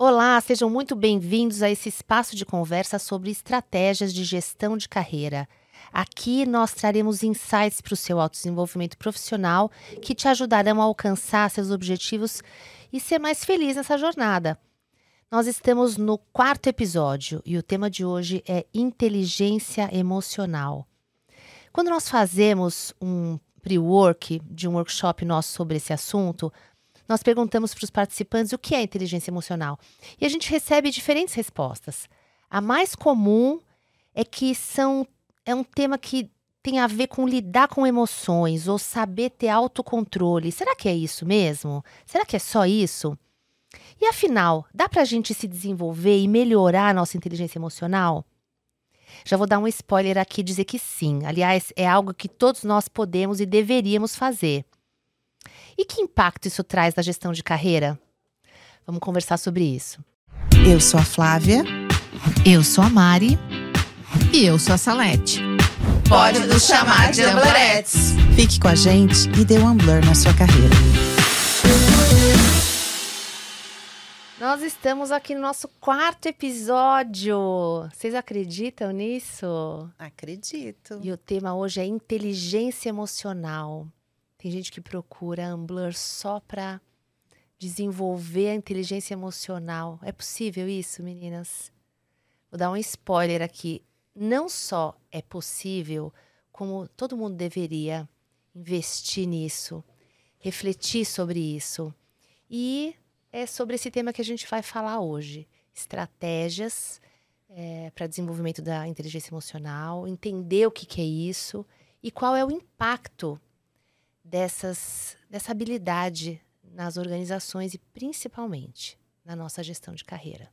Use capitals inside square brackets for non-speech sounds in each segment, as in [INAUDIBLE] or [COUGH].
Olá, sejam muito bem-vindos a esse espaço de conversa sobre estratégias de gestão de carreira. Aqui nós traremos insights para o seu autodesenvolvimento profissional que te ajudarão a alcançar seus objetivos e ser mais feliz nessa jornada. Nós estamos no quarto episódio e o tema de hoje é inteligência emocional. Quando nós fazemos um pre-work de um workshop nosso sobre esse assunto, nós perguntamos para os participantes o que é inteligência emocional e a gente recebe diferentes respostas. A mais comum é que são é um tema que tem a ver com lidar com emoções ou saber ter autocontrole. Será que é isso mesmo? Será que é só isso? E afinal, dá para a gente se desenvolver e melhorar a nossa inteligência emocional? Já vou dar um spoiler aqui e dizer que sim. Aliás, é algo que todos nós podemos e deveríamos fazer. E que impacto isso traz na gestão de carreira? Vamos conversar sobre isso. Eu sou a Flávia. Eu sou a Mari. E eu sou a Salete. Pode nos chamar de Amblerettes. Fique com a gente e dê um Ambler na sua carreira. Nós estamos aqui no nosso quarto episódio. Vocês acreditam nisso? Acredito. E o tema hoje é inteligência emocional. Tem gente que procura Ambler só para desenvolver a inteligência emocional. É possível isso, meninas? Vou dar um spoiler aqui. Não só é possível, como todo mundo deveria investir nisso, refletir sobre isso. E é sobre esse tema que a gente vai falar hoje: estratégias é, para desenvolvimento da inteligência emocional, entender o que, que é isso e qual é o impacto dessas, dessa habilidade nas organizações e principalmente na nossa gestão de carreira.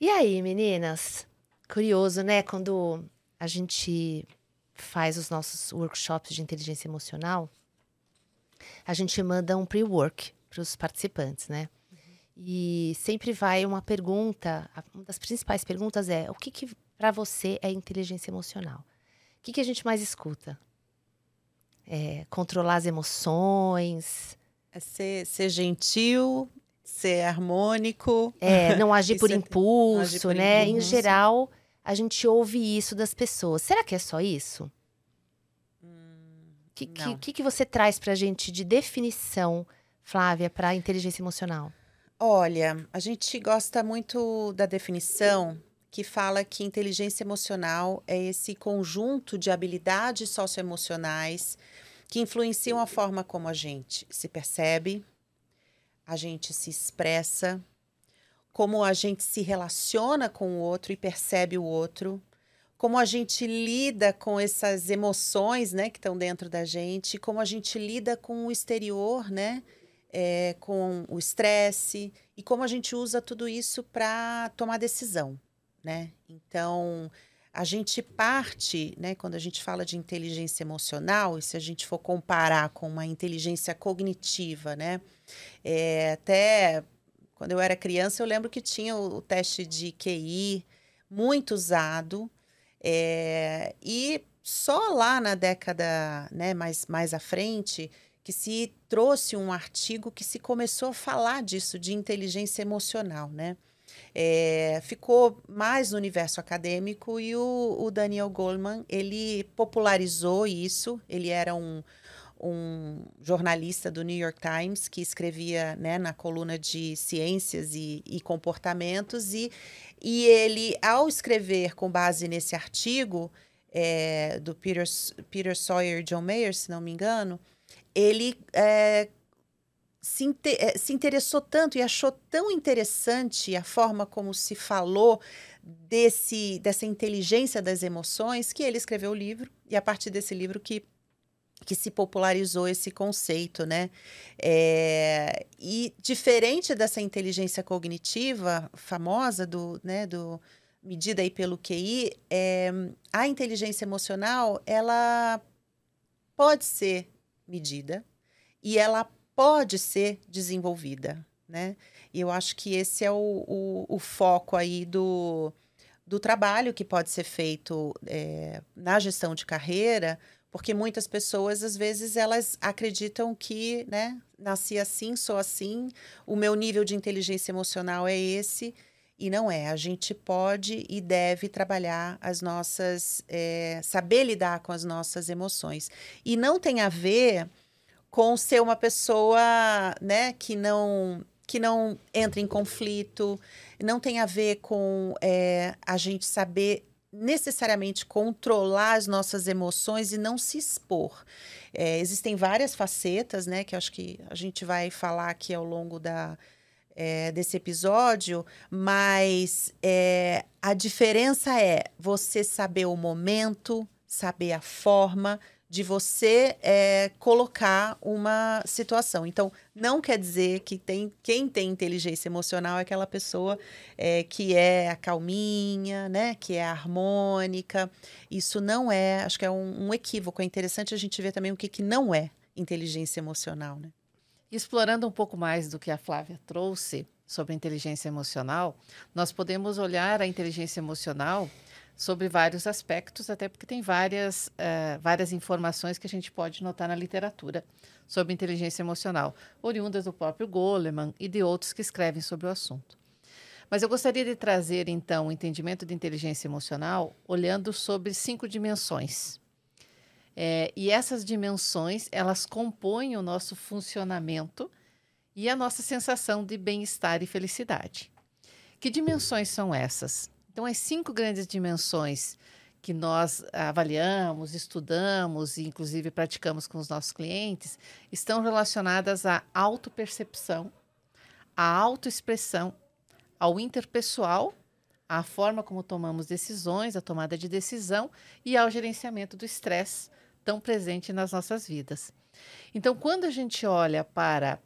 E aí, meninas? Curioso, né? Quando a gente faz os nossos workshops de inteligência emocional, a gente manda um pre-work para os participantes, né? Uhum. E sempre vai uma pergunta, uma das principais perguntas é: o que, que para você é inteligência emocional? O que, que a gente mais escuta? É, controlar as emoções. É ser, ser gentil, ser harmônico. É, não [LAUGHS] agir por impulso, agir por né? Impulso. Em geral, a gente ouve isso das pessoas. Será que é só isso? O hum, que, que, que, você traz para a gente de definição, Flávia, para inteligência emocional? Olha, a gente gosta muito da definição que fala que inteligência emocional é esse conjunto de habilidades socioemocionais que influenciam a forma como a gente se percebe, a gente se expressa, como a gente se relaciona com o outro e percebe o outro, como a gente lida com essas emoções, né, que estão dentro da gente, como a gente lida com o exterior, né, é, com o estresse e como a gente usa tudo isso para tomar decisão né? Então, a gente parte, né, quando a gente fala de inteligência emocional, e se a gente for comparar com uma inteligência cognitiva, né? É, até quando eu era criança, eu lembro que tinha o, o teste de QI muito usado, é, e só lá na década né, mais, mais à frente que se trouxe um artigo que se começou a falar disso, de inteligência emocional, né? É, ficou mais no universo acadêmico e o, o, Daniel Goleman ele popularizou isso. Ele era um, um jornalista do New York Times que escrevia né, na coluna de ciências e, e comportamentos e, e ele, ao escrever com base nesse artigo é, do Peter, Peter Sawyer e John Mayer, se não me engano, ele é, se, eh, se interessou tanto e achou tão interessante a forma como se falou desse dessa inteligência das emoções que ele escreveu o livro e a partir desse livro que que se popularizou esse conceito, né? É, e diferente dessa inteligência cognitiva famosa do, né, do medida aí pelo QI, é, a inteligência emocional ela pode ser medida e ela pode ser desenvolvida, né? E eu acho que esse é o, o, o foco aí do, do trabalho que pode ser feito é, na gestão de carreira, Porque muitas pessoas, às vezes, elas acreditam que, né, nasci assim, sou assim, o meu nível de inteligência emocional é esse. E não é. A gente pode e deve trabalhar as nossas. É, saber lidar com as nossas emoções. E não tem a ver com ser uma pessoa né, que não que não entra em conflito, não tem a ver com é, a gente saber necessariamente controlar as nossas emoções e não se expor. É, existem várias facetas, né, que acho que a gente vai falar aqui ao longo da, é, desse episódio, mas é, a diferença é você saber o momento, saber a forma, de você é, colocar uma situação. Então, não quer dizer que tem, quem tem inteligência emocional é aquela pessoa é, que é a calminha, né? Que é a harmônica. Isso não é, acho que é um, um equívoco. É interessante a gente ver também o que, que não é inteligência emocional, né? Explorando um pouco mais do que a Flávia trouxe sobre inteligência emocional, nós podemos olhar a inteligência emocional sobre vários aspectos, até porque tem várias, uh, várias informações que a gente pode notar na literatura sobre inteligência emocional, oriundas do próprio Goleman e de outros que escrevem sobre o assunto. Mas eu gostaria de trazer, então, o entendimento de inteligência emocional olhando sobre cinco dimensões. É, e essas dimensões, elas compõem o nosso funcionamento e a nossa sensação de bem-estar e felicidade. Que dimensões são essas? Então, as cinco grandes dimensões que nós avaliamos, estudamos e, inclusive, praticamos com os nossos clientes estão relacionadas à autopercepção, à autoexpressão, ao interpessoal, à forma como tomamos decisões, a tomada de decisão e ao gerenciamento do estresse tão presente nas nossas vidas. Então, quando a gente olha para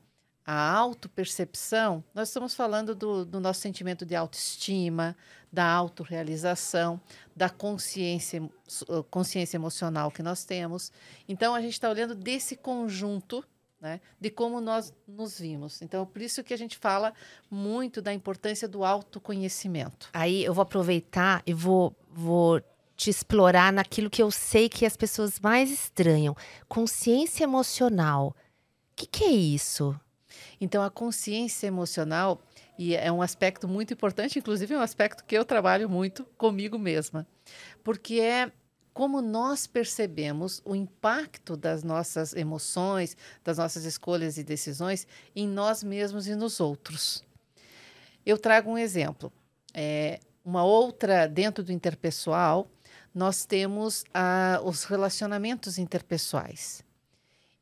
a autopercepção, nós estamos falando do, do nosso sentimento de autoestima, da autorrealização, da consciência, consciência emocional que nós temos. Então, a gente está olhando desse conjunto né, de como nós nos vimos. Então, por isso que a gente fala muito da importância do autoconhecimento. Aí eu vou aproveitar e vou, vou te explorar naquilo que eu sei que as pessoas mais estranham: consciência emocional. O que, que é isso? Então, a consciência emocional e é um aspecto muito importante, inclusive é um aspecto que eu trabalho muito comigo mesma, porque é como nós percebemos o impacto das nossas emoções, das nossas escolhas e decisões em nós mesmos e nos outros. Eu trago um exemplo. É, uma outra, dentro do interpessoal, nós temos ah, os relacionamentos interpessoais.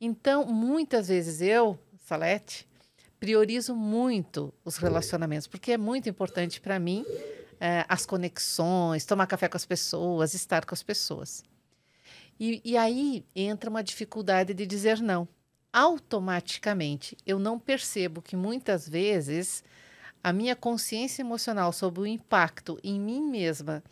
Então, muitas vezes eu, Salete, priorizo muito os relacionamentos, porque é muito importante para mim é, as conexões, tomar café com as pessoas, estar com as pessoas. E, e aí entra uma dificuldade de dizer não. Automaticamente, eu não percebo que muitas vezes a minha consciência emocional sobre o impacto em mim mesma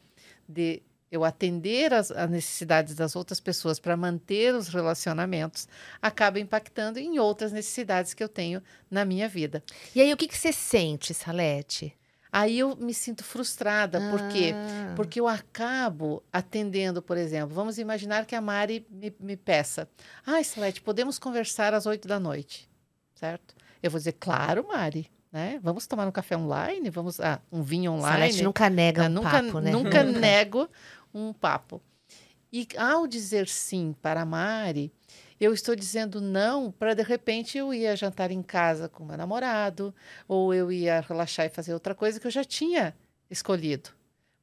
de eu atender as, as necessidades das outras pessoas para manter os relacionamentos, acaba impactando em outras necessidades que eu tenho na minha vida. E aí, o que, que você sente, Salete? Aí eu me sinto frustrada, ah. por quê? Ah. Porque eu acabo atendendo, por exemplo, vamos imaginar que a Mari me, me peça, ah, Salete, podemos conversar às oito da noite, certo? Eu vou dizer, claro, Mari, né? Vamos tomar um café online, vamos ah, um vinho online. Salete nunca nega um nunca, papo, né? Nunca [LAUGHS] nego um papo. E ao dizer sim para a Mari, eu estou dizendo não para de repente eu ia jantar em casa com meu namorado, ou eu ia relaxar e fazer outra coisa que eu já tinha escolhido.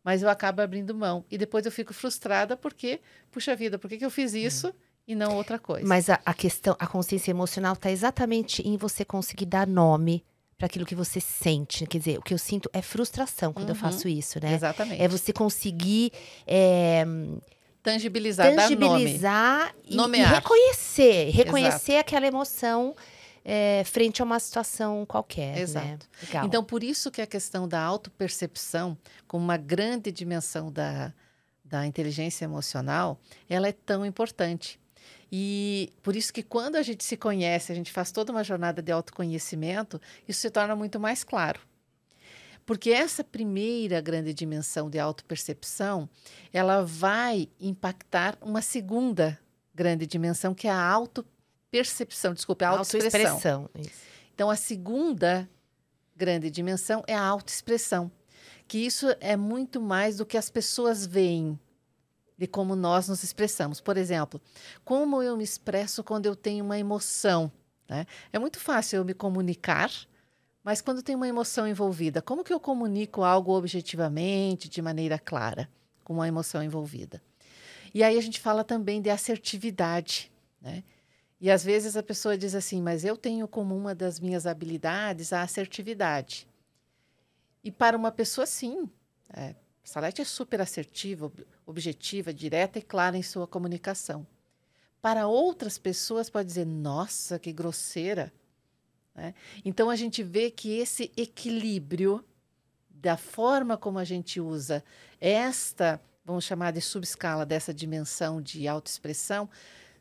Mas eu acabo abrindo mão. E depois eu fico frustrada porque, puxa vida, por que, que eu fiz isso? Hum. E não outra coisa. Mas a, a questão, a consciência emocional está exatamente em você conseguir dar nome para aquilo que você sente. Quer dizer, o que eu sinto é frustração quando uhum. eu faço isso, né? Exatamente. É você conseguir. É, tangibilizar, tangibilizar e, Nomear. e reconhecer. Reconhecer Exato. aquela emoção é, frente a uma situação qualquer. Né? Exato. Né? Então, por isso que a questão da autopercepção, como uma grande dimensão da, da inteligência emocional, ela é tão importante. E por isso que quando a gente se conhece, a gente faz toda uma jornada de autoconhecimento, isso se torna muito mais claro. Porque essa primeira grande dimensão de autopercepção, ela vai impactar uma segunda grande dimensão, que é a auto-percepção, desculpe, a autoexpressão. Então, a segunda grande dimensão é a autoexpressão, que isso é muito mais do que as pessoas veem de como nós nos expressamos. Por exemplo, como eu me expresso quando eu tenho uma emoção. Né? É muito fácil eu me comunicar, mas quando tem uma emoção envolvida, como que eu comunico algo objetivamente, de maneira clara, com uma emoção envolvida? E aí a gente fala também de assertividade, né? E às vezes a pessoa diz assim, mas eu tenho como uma das minhas habilidades a assertividade. E para uma pessoa, sim. É, Salete é super assertiva, objetiva, direta e clara em sua comunicação. Para outras pessoas, pode dizer, nossa, que grosseira. Né? Então, a gente vê que esse equilíbrio da forma como a gente usa esta, vamos chamar de subescala dessa dimensão de autoexpressão,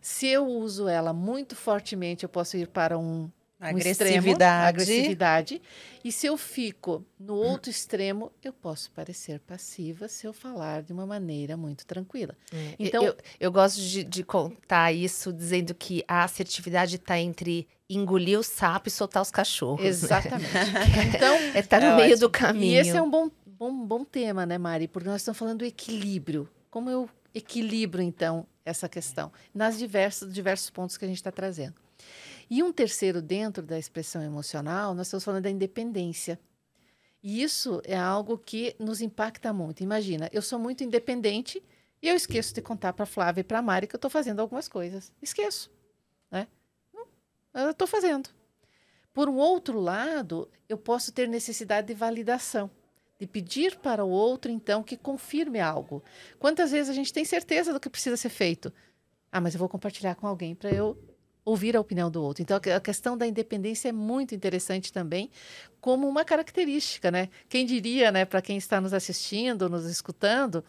se eu uso ela muito fortemente, eu posso ir para um, agressividade. Extremo, agressividade. E se eu fico no outro extremo, eu posso parecer passiva se eu falar de uma maneira muito tranquila. É. Então, eu, eu gosto de, de, contar isso dizendo que a assertividade está entre engolir o sapo e soltar os cachorros. Né? Exatamente. [LAUGHS] Né? então, é estar tá no é meio ótimo. do caminho. E esse é um bom, bom, bom tema, né, Mari? Porque nós estamos falando do equilíbrio. Como eu equilibro, então, essa questão, nas diversos, diversos pontos que a gente está trazendo. E um terceiro, dentro da expressão emocional, nós estamos falando da independência. E isso é algo que nos impacta muito. Imagina, eu sou muito independente e eu esqueço de contar para Flávia e para a Mari que eu estou fazendo algumas coisas. Esqueço. Né? Eu estou fazendo. Por um outro lado, eu posso ter necessidade de validação de pedir para o outro, então, que confirme algo. Quantas vezes a gente tem certeza do que precisa ser feito? Ah, mas eu vou compartilhar com alguém para eu ouvir a opinião do outro. Então, a questão da independência é muito interessante também, como uma característica, né? Quem diria, né, para quem está nos assistindo, nos escutando,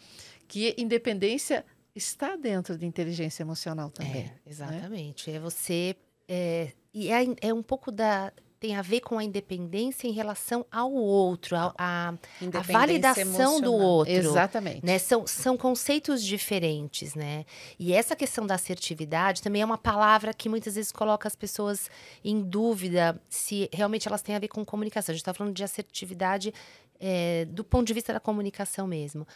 que independência está dentro de inteligência emocional também. É, né? exatamente. Né? É você. É, e é, é um pouco da, tem a ver com a independência em relação ao outro, a, a, a validação emocional. do outro. Exatamente. Né? São, são conceitos diferentes, né? E essa questão da assertividade também é uma palavra que muitas vezes coloca as pessoas em dúvida se realmente elas têm a ver com comunicação. A gente está falando de assertividade é, do ponto de vista da comunicação mesmo.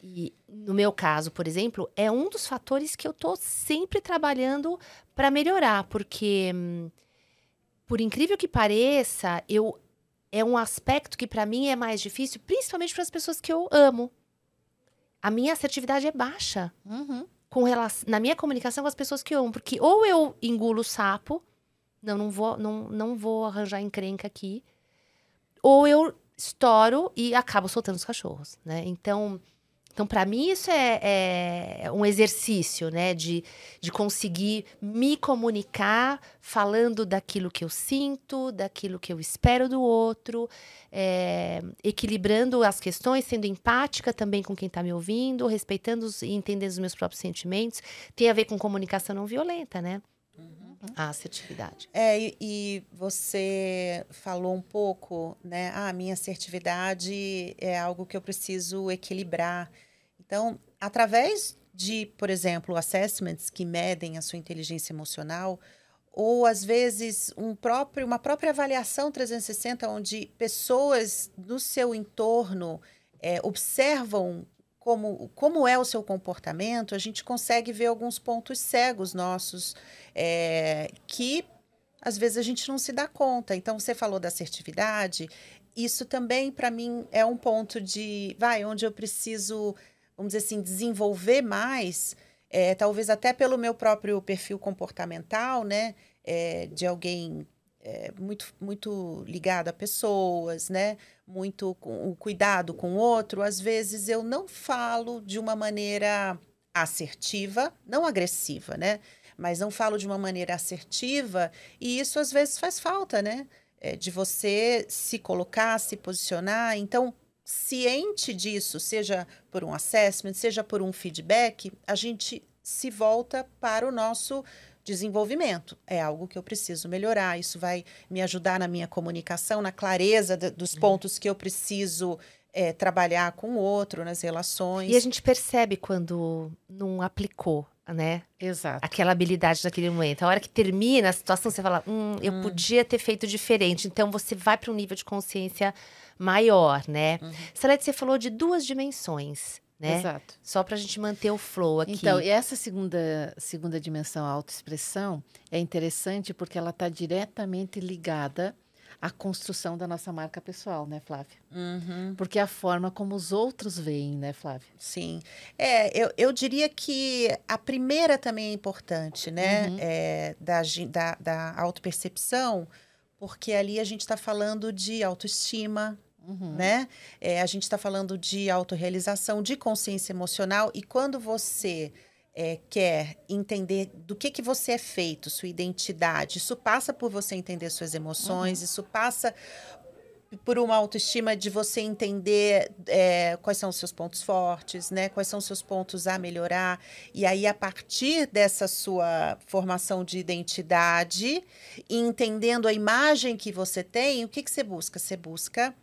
E no meu caso, por exemplo, é um dos fatores que eu estou sempre trabalhando para melhorar, porque. Hum, por incrível que pareça, eu é um aspecto que para mim é mais difícil, principalmente para as pessoas que eu amo. A minha assertividade é baixa uhum. com relação, na minha comunicação com as pessoas que eu amo, porque ou eu engulo o sapo, não, não vou, não, não vou arranjar encrenca aqui, ou eu estouro e acabo soltando os cachorros, né? Então, então, para mim, isso é, é, um exercício, né? De, de conseguir me comunicar falando daquilo que eu sinto, daquilo que eu espero do outro, é, equilibrando as questões, sendo empática também com quem está me ouvindo, respeitando os, e entendendo os meus próprios sentimentos. Tem a ver com comunicação não violenta, né? Uhum. A assertividade. É, e, e, você falou um pouco, né? Ah, minha assertividade é algo que eu preciso equilibrar. Então, através de, por exemplo, assessments que medem a sua inteligência emocional, ou às vezes um próprio, uma própria avaliação 360, onde pessoas do seu entorno é, observam como, como é o seu comportamento, a gente consegue ver alguns pontos cegos nossos é, que às vezes a gente não se dá conta. Então, você falou da assertividade, isso também para mim é um ponto de, vai, onde eu preciso vamos dizer assim, desenvolver mais, é, talvez até pelo meu próprio perfil comportamental, né? É, de alguém é, muito, muito ligado a pessoas, né? Muito com o cuidado com o outro. Às vezes eu não falo de uma maneira assertiva, não agressiva, né? Mas não falo de uma maneira assertiva e isso às vezes faz falta, né? É, de você se colocar, se posicionar. Então, ciente disso, seja por um assessment, seja por um feedback, a gente se volta para o nosso desenvolvimento. É algo que eu preciso melhorar. Isso vai me ajudar na minha comunicação, na clareza de, dos uhum. pontos que eu preciso é, trabalhar com o outro, nas relações. E a gente percebe quando não aplicou né? Exato. Aquela habilidade daquele momento. A hora que termina a situação, você fala, hum, eu Hum. podia ter feito diferente. Então você vai para um nível de consciência maior, né? Uhum. Salete, você falou de duas dimensões, né? Exato. Só pra gente manter o flow aqui. Então, e essa segunda, segunda dimensão, a autoexpressão, é interessante porque ela está diretamente ligada à construção da nossa marca pessoal, né, Flávia? Uhum. Porque é a forma como os outros veem, né, Flávia? Sim. É, eu, eu diria que a primeira também é importante, né? Uhum. É, da, da, da autopercepção, porque ali a gente está falando de autoestima, Uhum. né? É, a gente está falando de autorrealização, de consciência emocional, e quando você é, quer entender do que, que você é feito, sua identidade, isso passa por você entender suas emoções, isso passa por uma autoestima de você entender é, quais são os seus pontos fortes, né? Quais são os seus pontos a melhorar. E aí, a partir dessa sua formação de identidade, entendendo a imagem que você tem, o que, que você busca? Você busca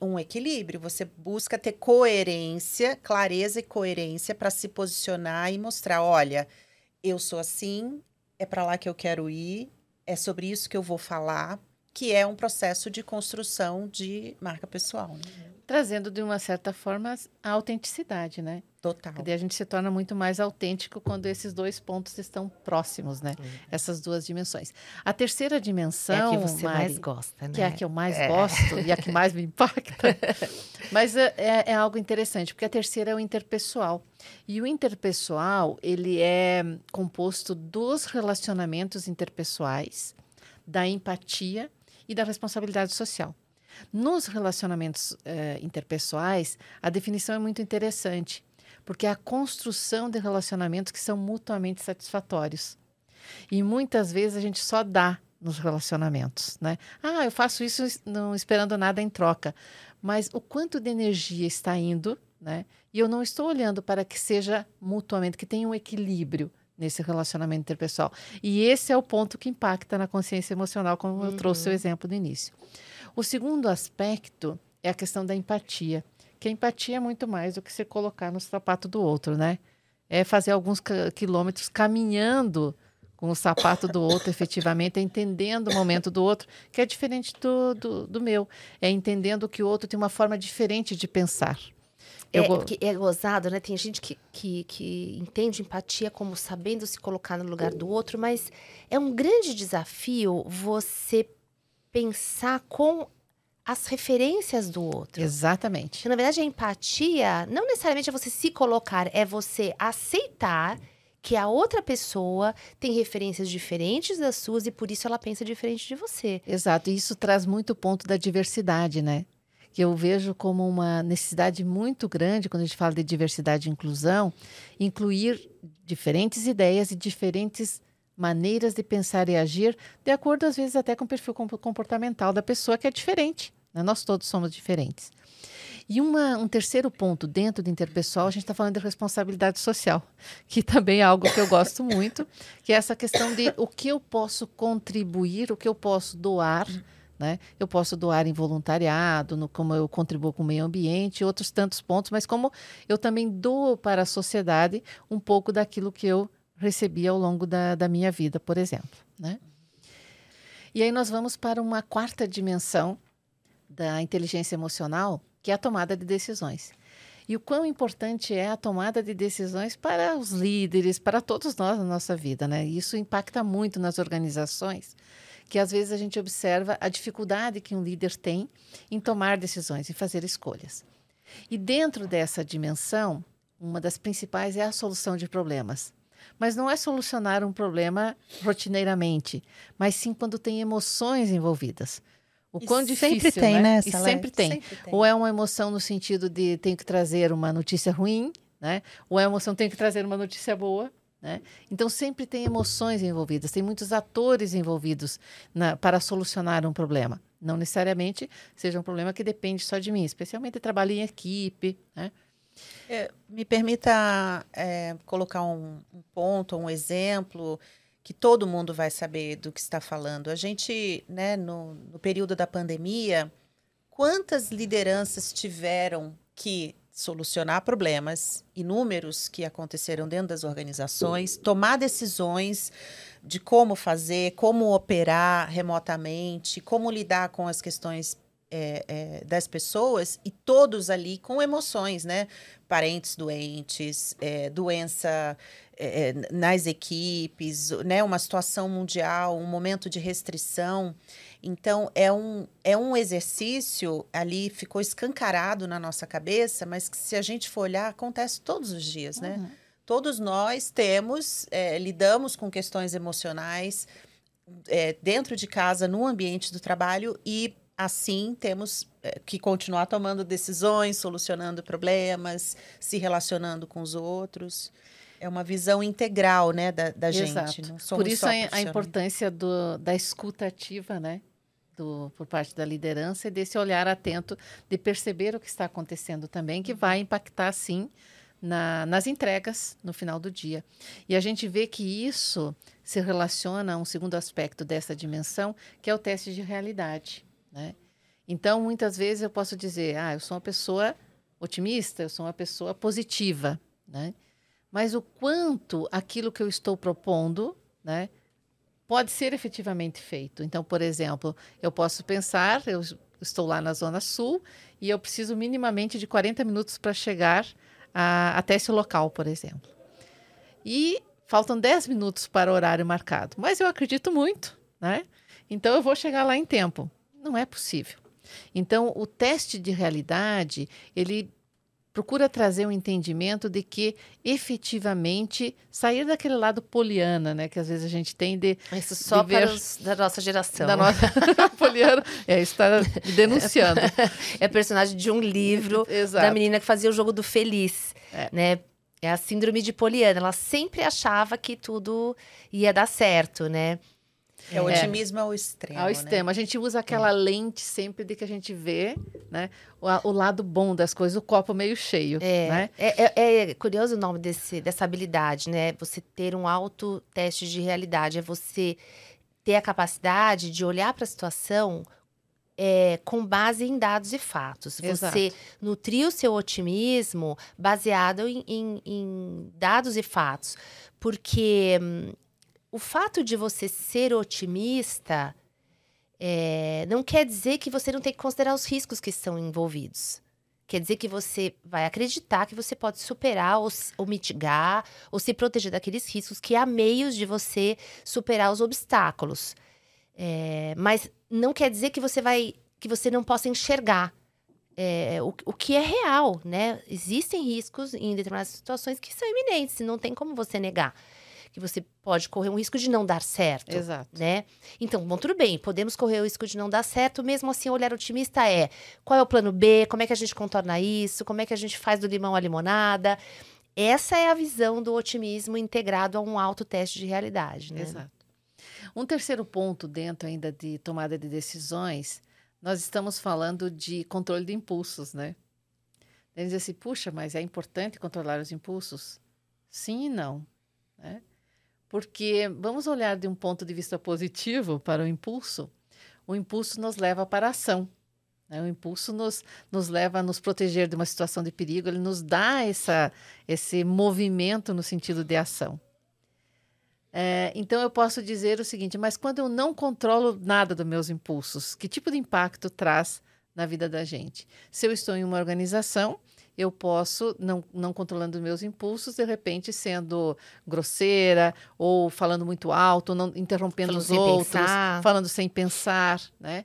um equilíbrio, você busca ter coerência, clareza e coerência para se posicionar e mostrar, olha, eu sou assim, é para lá que eu quero ir, é sobre isso que eu vou falar, que é um processo de construção de marca pessoal. Né? Trazendo, de uma certa forma, a autenticidade, né? Total. Porque a gente se torna muito mais autêntico quando esses dois pontos estão próximos, né? Essas duas dimensões. A terceira é dimensão, a que você Mari, mais gosta, né? que é a que eu mais É. gosto e a que mais me impacta. [LAUGHS] Mas é, é- é algo interessante, porque a terceira é o interpessoal. E o interpessoal, ele é composto dos relacionamentos interpessoais, da empatia e da responsabilidade social. Nos relacionamentos eh, interpessoais, a definição é muito interessante, porque é a construção de relacionamentos que são mutuamente satisfatórios. E muitas vezes a gente só dá nos relacionamentos, né? Ah, eu faço isso não esperando nada em troca. Mas o quanto de energia está indo, né? E eu não estou olhando para que seja mutuamente, que tenha um equilíbrio nesse relacionamento interpessoal. E esse é o ponto que impacta na consciência emocional, como eu trouxe o exemplo no início. O segundo aspecto é a questão da empatia, que a empatia é muito mais do que se colocar no sapato do outro, né? É fazer alguns quilômetros caminhando com o sapato do outro efetivamente, é entendendo o momento do outro, que é diferente do, do, do meu. É entendendo que o outro tem uma forma diferente de pensar. Eu É, porque é gozado, né? Tem gente que, que, que entende empatia como sabendo se colocar no lugar do outro, mas é um grande desafio você pensar com as referências do outro. Exatamente. Porque, na verdade, a empatia não necessariamente é você se colocar, é você aceitar que a outra pessoa tem referências diferentes das suas e por isso ela pensa diferente de você. Exato, e isso traz muito o ponto da diversidade, né? Que eu vejo como uma necessidade muito grande, quando a gente fala de diversidade e inclusão, incluir diferentes ideias e diferentes maneiras de pensar e agir, de acordo, às vezes, até com o perfil compo- comportamental da pessoa, que é diferente. Né? Nós todos somos diferentes. E uma- um terceiro ponto dentro do interpessoal, a gente está falando de responsabilidade social, [LAUGHS] que também é algo que eu gosto muito, que é essa questão de o que eu posso contribuir, o que eu posso doar, né? Eu posso doar em voluntariado, no, como eu contribuo com o meio ambiente, outros tantos pontos, mas como eu também dou para a sociedade um pouco daquilo que eu recebi ao longo da, da minha vida, por exemplo, né? E aí nós vamos para uma quarta dimensão da inteligência emocional, que é a tomada de decisões. E o quão importante é a tomada de decisões para os líderes, para todos nós na nossa vida, né? Isso impacta muito nas organizações, que às vezes a gente observa a dificuldade que um líder tem em tomar decisões, em fazer escolhas. E dentro dessa dimensão, uma das principais é a solução de problemas. Mas não é solucionar um problema rotineiramente, mas sim quando tem emoções envolvidas. O E quão sempre difícil, tem, né, E Salete? sempre tem. Sempre tem. Ou é uma emoção no sentido de tenho que trazer uma notícia ruim, né? Ou é uma emoção tenho que trazer uma notícia boa, né? Então sempre tem emoções envolvidas, tem muitos atores envolvidos na- para solucionar um problema. Não necessariamente seja um problema que depende só de mim, especialmente trabalho em equipe, né? É, me permita é, colocar um, um ponto, um exemplo que todo mundo vai saber do que está falando. A gente, né, no, no período da pandemia, quantas lideranças tiveram que solucionar problemas inúmeros que aconteceram dentro das organizações, tomar decisões de como fazer, como operar remotamente, como lidar com as questões é, é, das pessoas e todos ali com emoções, né? Parentes doentes, é, doença é, nas equipes, né? Uma situação mundial, um momento de restrição. Então, é um, é um exercício ali, ficou escancarado na nossa cabeça, mas que se a gente for olhar, acontece todos os dias, né? Uhum. Todos nós temos, é, lidamos com questões emocionais é, dentro de casa, no ambiente do trabalho, e assim temos que continuar tomando decisões, solucionando problemas, se relacionando com os outros é uma visão integral né, da, da gente. Por isso a, importância do, da escuta ativa, né? do, por parte da liderança e desse olhar atento de perceber o que está acontecendo também, que vai impactar, sim, na, nas entregas no final do dia. E a gente vê que isso se relaciona a um segundo aspecto dessa dimensão, que é o teste de realidade. Né? Então, muitas vezes eu posso dizer, ah, eu sou uma pessoa otimista, eu sou uma pessoa positiva, né? Mas o quanto aquilo que eu estou propondo, né, pode ser efetivamente feito. Então, por exemplo, eu posso pensar, eu estou lá na Zona Sul e eu preciso minimamente de 40 minutos para chegar a, até esse local, por exemplo. E faltam 10 minutos para o horário marcado, mas eu acredito muito, né? Então eu vou chegar lá em tempo. Não é possível. Então, o teste de realidade, ele procura trazer um entendimento de que efetivamente sair daquele lado poliana, né, que às vezes a gente tem de isso só de ver... os da nossa geração. Da nossa [LAUGHS] poliana, é está denunciando. [LAUGHS] É personagem de um livro [LAUGHS] da menina que fazia o jogo do feliz, é. né? É a síndrome de Poliana. Ela sempre achava que tudo ia dar certo, né? É, o otimismo ao extremo. Ao extremo. Né? A gente usa aquela é. lente sempre de que a gente vê né, o, o, lado bom das coisas, o copo meio cheio. É, né? é, é, é, curioso o nome desse, dessa habilidade, né? Você ter um alto teste de realidade. É você ter a capacidade de olhar para a situação é, com base em dados e fatos. Exato. Você nutrir o seu otimismo baseado em, em, em dados e fatos. Porque hum, o fato de você ser otimista é, não quer dizer que você não tem que considerar os riscos que estão envolvidos. Quer dizer que você vai acreditar que você pode superar ou, ou, mitigar ou se proteger daqueles riscos, que há meios de você superar os obstáculos. É, mas não quer dizer que você vai que você não possa enxergar é, o, o que é real, né? Existem riscos em determinadas situações que são iminentes, não tem como você negar que você pode correr um risco de não dar certo. Exato. Né? Então, bom, tudo bem, podemos correr o risco de não dar certo, mesmo assim, o olhar otimista é qual é o plano B, como é que a gente contorna isso, como é que a gente faz do limão a limonada. Essa é a visão do otimismo integrado a um alto teste de realidade. Né? Exato. Um terceiro ponto dentro ainda de tomada de decisões, nós estamos falando de controle de impulsos, né? Eles dizem assim, puxa, mas é importante controlar os impulsos? Sim e não. Né? Porque vamos olhar de um ponto de vista positivo para o impulso. O impulso nos leva para a ação. Né? O impulso nos, nos leva a nos proteger de uma situação de perigo, ele nos dá essa, esse movimento no sentido de ação. É, então eu posso dizer o seguinte: mas quando eu não controlo nada dos meus impulsos, que tipo de impacto traz na vida da gente? Se eu estou em uma organização, eu posso, não, não controlando meus impulsos, de repente sendo grosseira ou falando muito alto, não interrompendo falando os outros, pensar. falando sem pensar, né?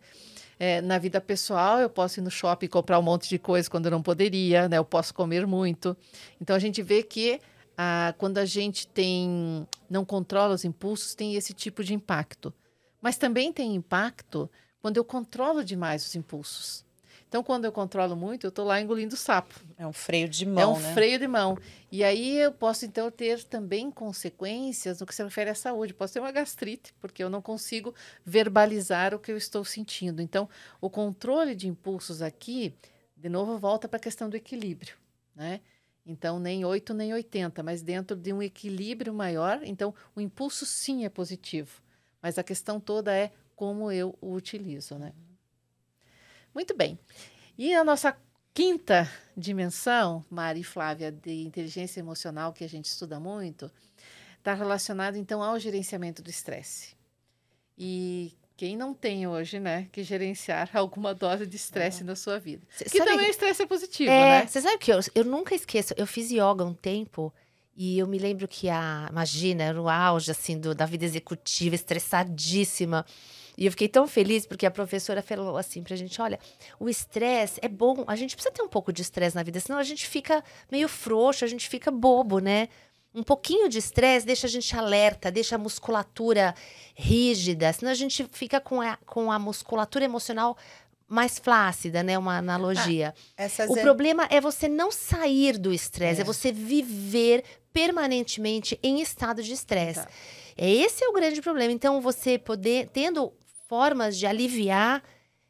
É, na vida pessoal, eu posso ir no shopping comprar um monte de coisa quando eu não poderia, né? Eu posso comer muito. Então a gente vê que ah, quando a gente tem não controla os impulsos, tem esse tipo de impacto. Mas também tem impacto quando eu controlo demais os impulsos. Então, quando eu controlo muito, eu estou lá engolindo sapo. É um freio de mão. É um né? freio de mão. E aí eu posso, então, ter também consequências no que se refere à saúde. Posso ter uma gastrite, porque eu não consigo verbalizar o que eu estou sentindo. Então, o controle de impulsos aqui, de novo, volta para a questão do equilíbrio. Né? Então, nem 8 nem 80, mas dentro de um equilíbrio maior. Então, o impulso sim é positivo. Mas a questão toda é como eu o utilizo, né? Muito bem. E a nossa quinta dimensão, Mari Flávia, de inteligência emocional que a gente estuda muito, está relacionado então ao gerenciamento do estresse. E quem não tem hoje, né, que gerenciar [LAUGHS] alguma dose de estresse é. na sua vida. Cê que também o estresse é positivo, é, né? Você sabe que eu, eu nunca esqueço, eu fiz yoga um tempo e eu me lembro que a, imagina, era o auge assim do, da vida executiva, estressadíssima. E eu fiquei tão feliz porque a professora falou assim pra gente: olha, o estresse é bom, a gente precisa ter um pouco de estresse na vida, senão a gente fica meio frouxo, a gente fica bobo, né? Um pouquinho de estresse deixa a gente alerta, deixa a musculatura rígida, senão a gente fica com a, com a musculatura emocional mais flácida, né? Uma analogia. Ah, o é... problema é você não sair do estresse, é. é. você viver permanentemente em estado de estresse. Tá. Esse é o grande problema. Então, você poder, tendo formas de aliviar,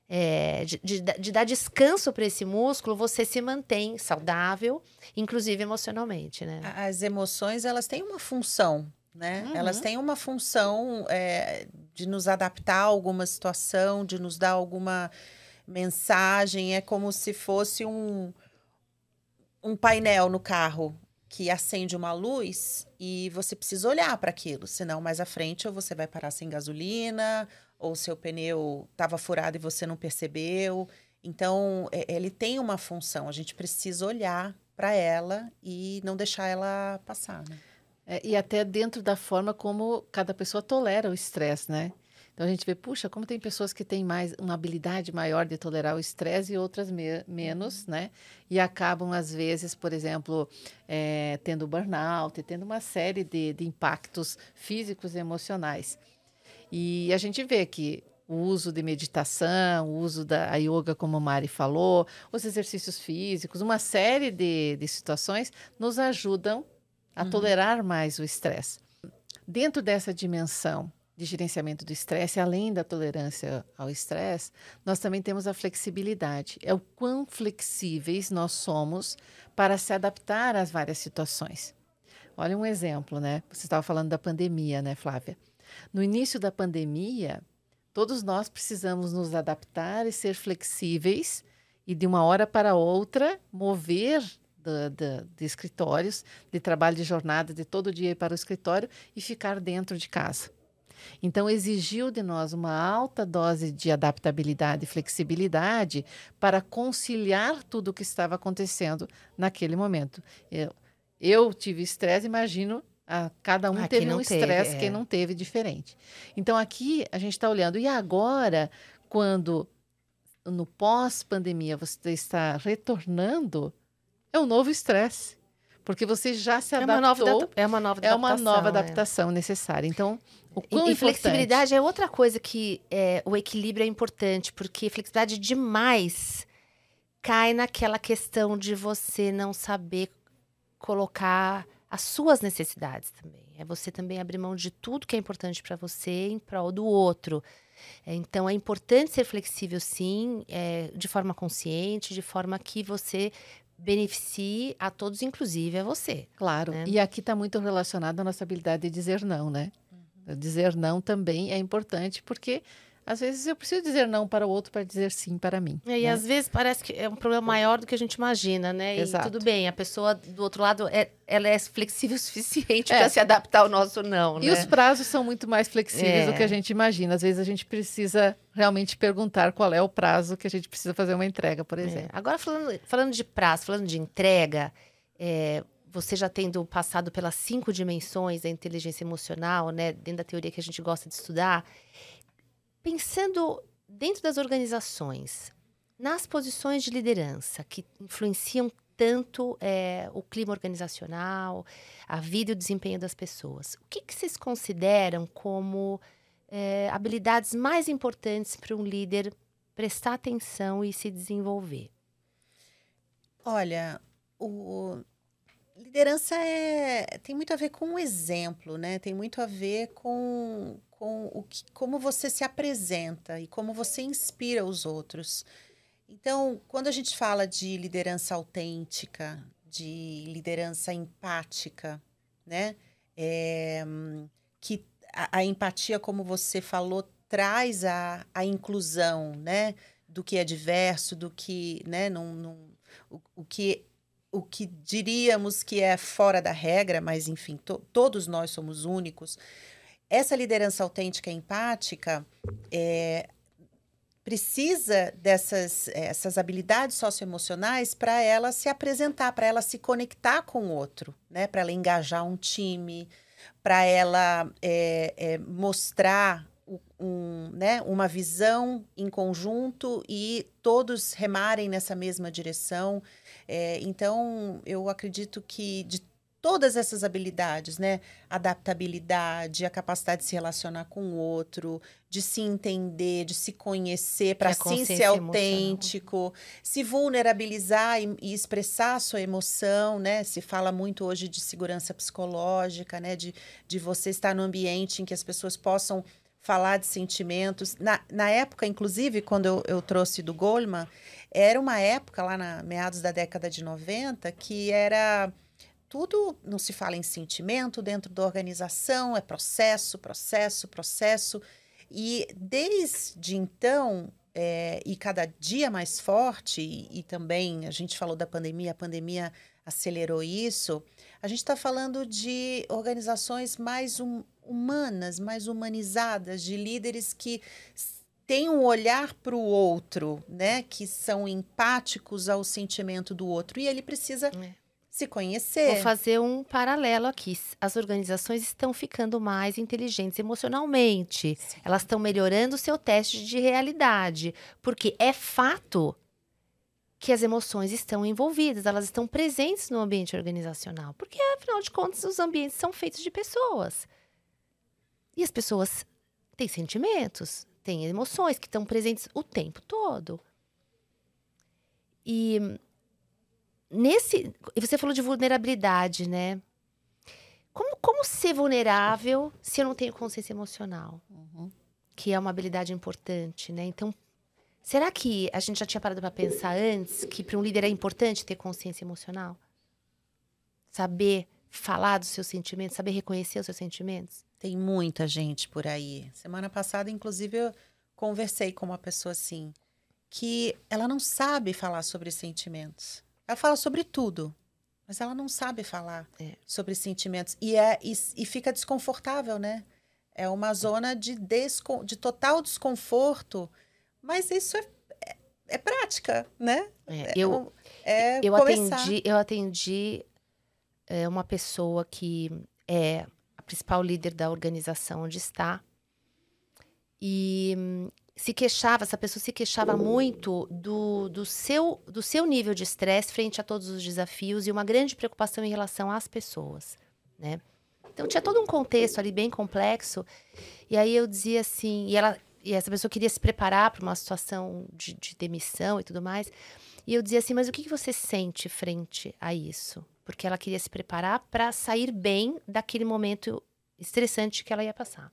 é, de, de, de, dar descanso para esse músculo, você se mantém saudável, inclusive emocionalmente, né? As emoções, elas têm uma função, né? Uhum. Elas têm uma função é, de nos adaptar a alguma situação, de nos dar alguma mensagem. É como se fosse um, um painel no carro que acende uma luz e você precisa olhar para aquilo, senão mais à frente ou você vai parar sem gasolina, ou seu pneu estava furado e você não percebeu. Então, é, ele tem uma função, a gente precisa olhar para ela e não deixar ela passar. Né? É, e até dentro da forma como cada pessoa tolera o estresse, né? Então a gente vê, puxa, como tem pessoas que têm mais uma habilidade maior de tolerar o estresse e outras me menos, né? E acabam, às vezes, por exemplo, é, tendo burnout, tendo uma série de, de impactos físicos e emocionais. E a gente vê que o uso de meditação, o uso da yoga, como a Mari falou, os exercícios físicos, uma série de, de situações nos ajudam a uhum. tolerar mais o estresse. Dentro dessa dimensão de gerenciamento do estresse, além da tolerância ao estresse, nós também temos a flexibilidade. É o quão flexíveis nós somos para se adaptar às várias situações. Olha um exemplo, né? Você estava falando da pandemia, né, Flávia? No início da pandemia, todos nós precisamos nos adaptar e ser flexíveis e de uma hora para outra mover de, de, escritórios, de trabalho de jornada, de todo dia ir para o escritório e ficar dentro de casa. Então, exigiu de nós uma alta dose de adaptabilidade e flexibilidade para conciliar tudo o que estava acontecendo naquele momento. Eu, eu tive estresse, imagino a, cada um ah, teve um estresse, é. quem não teve diferente. Então aqui a gente está olhando. E agora, quando no pós-pandemia você está retornando, é um novo estresse. Porque você já se adaptou. É uma nova, é uma nova adaptação. É uma nova adaptação é. necessária. Então, o quão e, e flexibilidade é outra coisa que é, o equilíbrio é importante, porque flexibilidade demais cai naquela questão de você não saber colocar as suas necessidades também. É você também abrir mão de tudo que é importante para você em prol do outro. Então é importante ser flexível, sim, é, de forma consciente, de forma que você beneficie a todos, inclusive a você. Claro. Né? E aqui está muito relacionado à nossa habilidade de dizer não, né? Uhum. Dizer não também é importante porque às vezes eu preciso dizer não para o outro para dizer sim para mim. É, e né? às vezes parece que é um problema maior do que a gente imagina, né? Exato. E tudo bem, a pessoa do outro lado é, ela é flexível [LAUGHS] o suficiente é. para se adaptar ao nosso não. E né? os prazos são muito mais flexíveis é. do que a gente imagina. Às vezes a gente precisa realmente perguntar qual é o prazo que a gente precisa fazer uma entrega, por é. exemplo. Agora, falando, falando de prazo, falando de entrega, é, você já tendo passado pelas cinco dimensões da inteligência emocional, né, dentro da teoria que a gente gosta de estudar, Pensando dentro das organizações, nas posições de liderança que influenciam tanto é, o clima organizacional, a vida e o desempenho das pessoas, o que, que vocês consideram como é, habilidades mais importantes para um líder prestar atenção e se desenvolver? Olha, o, liderança é, tem muito a ver com o exemplo, né? Tem muito a ver com, com o que, como você se apresenta e como você inspira os outros. Então, quando a gente fala de liderança autêntica, de liderança empática, né? É, que a, a, empatia, como você falou, traz a, a inclusão, né? Do que é diverso, do que, né? Num, num, o, o que o que diríamos que é fora da regra, mas enfim, to, todos nós somos únicos. Essa liderança autêntica e empática é, precisa dessas essas habilidades socioemocionais para ela se apresentar, para ela se conectar com o outro, né? para ela engajar um time, para ela é, é, mostrar um, né, uma visão em conjunto e todos remarem nessa mesma direção. É, então, eu acredito que de todas essas habilidades, né? Adaptabilidade, a capacidade de se relacionar com o outro, de se entender, de se conhecer, para sim ser autêntico, emocional. se vulnerabilizar e, e, expressar a sua emoção, né? Se fala muito hoje de segurança psicológica, né? De, de você estar no ambiente em que as pessoas possam falar de sentimentos. Na, na época, inclusive, quando eu, eu trouxe do Goldman, era uma época, lá na meados da década de 90, que era tudo não se fala em sentimento dentro da organização, é processo, processo, processo. E desde então, é, e cada dia mais forte, e, e, também a gente falou da pandemia, a pandemia acelerou isso, a gente está falando de organizações mais um, humanas, mais humanizadas, de líderes que têm um olhar para o outro, né? Que são empáticos ao sentimento do outro. E ele precisa é. Se conhecer. Vou fazer um paralelo aqui. As organizações estão ficando mais inteligentes emocionalmente. Sim. Elas estão melhorando o seu teste de realidade. Porque é fato que as emoções estão envolvidas, elas estão presentes no ambiente organizacional. Porque, afinal de contas, os ambientes são feitos de pessoas. E as pessoas têm sentimentos, têm emoções que estão presentes o tempo todo. E nesse. E você falou de vulnerabilidade, né? Como, como ser vulnerável se eu não tenho consciência emocional? Uhum. Que é uma habilidade importante, né? Então, será que a gente já tinha parado para pensar antes que para um líder é importante ter consciência emocional? Saber falar dos seus sentimentos, saber reconhecer os seus sentimentos? Tem muita gente por aí. Semana passada, inclusive, eu conversei com uma pessoa assim, que ela não sabe falar sobre sentimentos. Ela fala sobre tudo, mas ela não sabe falar é. sobre sentimentos. E, é, e, e, fica desconfortável, né? É uma zona de, descon, de total desconforto, mas isso é, é, é prática, né? É, eu, é eu, atendi, eu atendi é, uma pessoa que é principal líder da organização onde está. E se queixava, essa pessoa se queixava muito do, do, seu, do seu nível de estresse frente a todos os desafios e uma grande preocupação em relação às pessoas, né? Então tinha todo um contexto ali bem complexo. E aí eu dizia assim, e ela e essa pessoa queria se preparar para uma situação de, de, demissão e tudo mais. E eu dizia assim, mas o que, que você sente frente a isso? porque ela queria se preparar para sair bem daquele momento estressante que ela ia passar.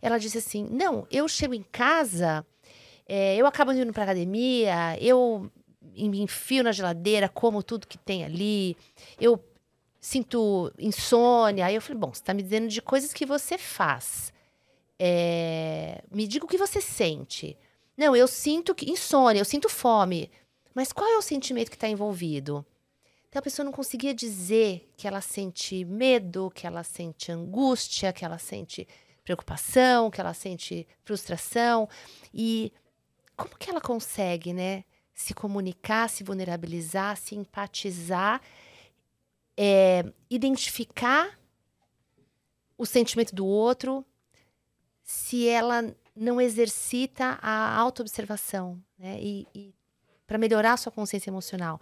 Ela disse assim: Não, eu chego em casa, é, eu acabo indo para academia, eu me enfio na geladeira, como tudo que tem ali, eu sinto insônia. Aí eu falei: Bom, você está me dizendo de coisas que você faz. É, me diga o que você sente. Não, eu sinto que insônia, eu sinto fome. Mas qual é o sentimento que está envolvido? Então a pessoa não conseguia dizer que ela sente medo, que ela sente angústia, que ela sente preocupação, que ela sente frustração. E como que ela consegue, né? Se comunicar, se vulnerabilizar, se empatizar, é, identificar o sentimento do outro, se ela não exercita a autoobservação, né? E, e para melhorar a sua consciência emocional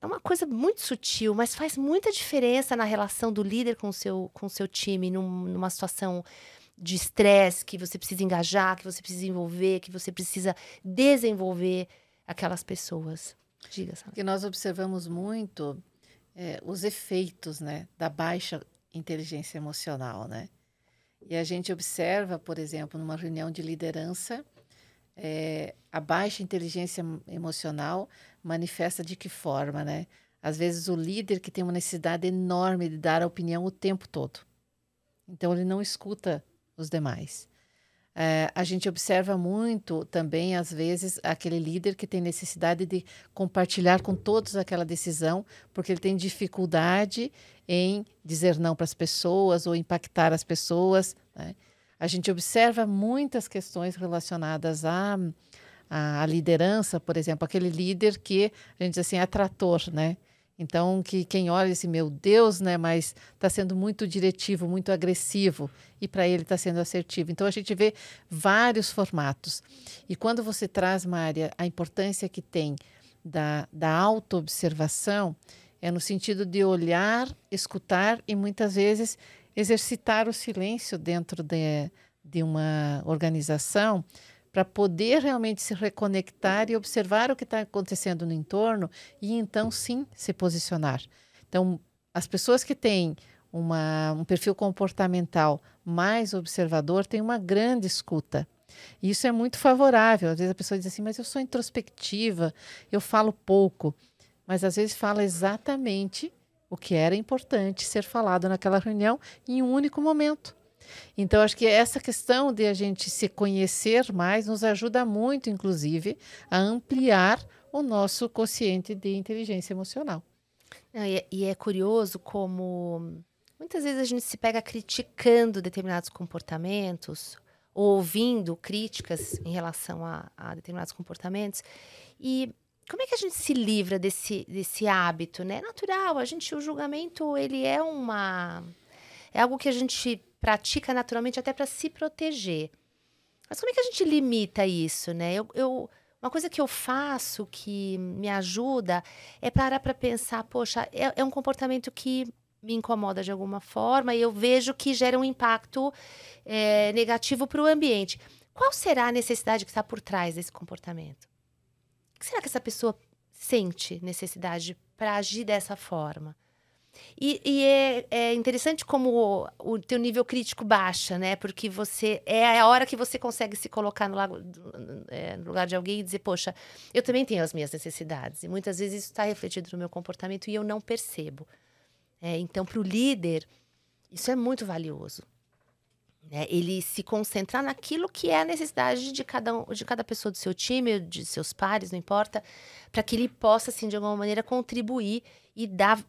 é uma coisa muito sutil, mas faz muita diferença na relação do líder com o seu, com o seu time, num, numa situação de estresse que você precisa engajar, que você precisa envolver, que você precisa desenvolver aquelas pessoas. Diga, sabe? Que nós observamos muito é, os efeitos né, da baixa inteligência emocional, né? E a gente observa, por exemplo, numa reunião de liderança, é, a baixa inteligência emocional manifesta de que forma, né? Às vezes o líder que tem uma necessidade enorme de dar a opinião o tempo todo. Então ele não escuta os demais. é, a gente observa muito também, às vezes, aquele líder que tem necessidade de compartilhar com todos aquela decisão, porque ele tem dificuldade em dizer não para as pessoas ou impactar as pessoas. Né? A gente observa muitas questões relacionadas à, à liderança, por exemplo, aquele líder que a gente diz assim, é atrator, né? Então, que quem olha assim, meu Deus, né, mas está sendo muito diretivo, muito agressivo, e para ele está sendo assertivo. Então, a gente vê vários formatos. E quando você traz, Mária, a importância que tem da, da autoobservação, é no sentido de olhar, escutar e muitas vezes exercitar o silêncio dentro de, de uma organização para poder realmente se reconectar e observar o que está acontecendo no entorno e então sim se posicionar. Então, as pessoas que têm uma, um perfil comportamental mais observador têm uma grande escuta. E isso é muito favorável. Às vezes a pessoa diz assim, mas eu sou introspectiva, eu falo pouco. Mas às vezes fala exatamente o que era importante ser falado naquela reunião em um único momento. Então, acho que essa questão de a gente se conhecer mais nos ajuda muito, inclusive, a ampliar o nosso consciente de inteligência emocional. Não, e, é, e é curioso como muitas vezes a gente se pega criticando determinados comportamentos, ou ouvindo críticas em relação a, a determinados comportamentos, e como é que a gente se livra desse, desse hábito, né? É natural, a gente, o julgamento, ele é uma... É algo que a gente pratica naturalmente até para se proteger. Mas como é que a gente limita isso, né? Eu, eu, uma coisa que eu faço que me ajuda é parar para pensar, poxa, é, é, um comportamento que me incomoda de alguma forma e eu vejo que gera um impacto é, negativo para o ambiente. Qual será a necessidade que está por trás desse comportamento? Que será que essa pessoa sente necessidade para agir dessa forma? E, e é, é, interessante como o, o teu nível crítico baixa, né? Porque você é a hora que você consegue se colocar no, lago, é, no lugar de alguém e dizer, poxa, eu também tenho as minhas necessidades. E muitas vezes isso está refletido no meu comportamento e eu não percebo. É, então, para o líder, isso é muito valioso. Né? Ele se concentrar naquilo que é a necessidade de cada, um, de cada pessoa do seu time, de seus pares, não importa, para que ele possa, assim, de alguma maneira, contribuir e dar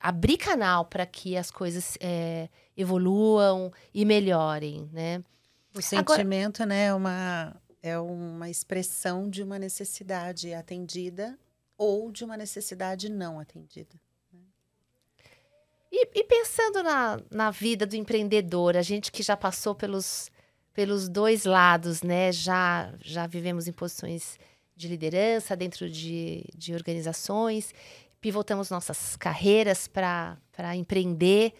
abrir canal para que as coisas é, evoluam e melhorem, né? O sentimento, Agora, né, é uma, é uma expressão de uma necessidade atendida ou de uma necessidade não atendida. E, e, pensando na, na vida do empreendedor, a gente que já passou pelos, pelos dois lados, né? Já, já vivemos em posições de liderança dentro de, de organizações pivotamos nossas carreiras para empreender.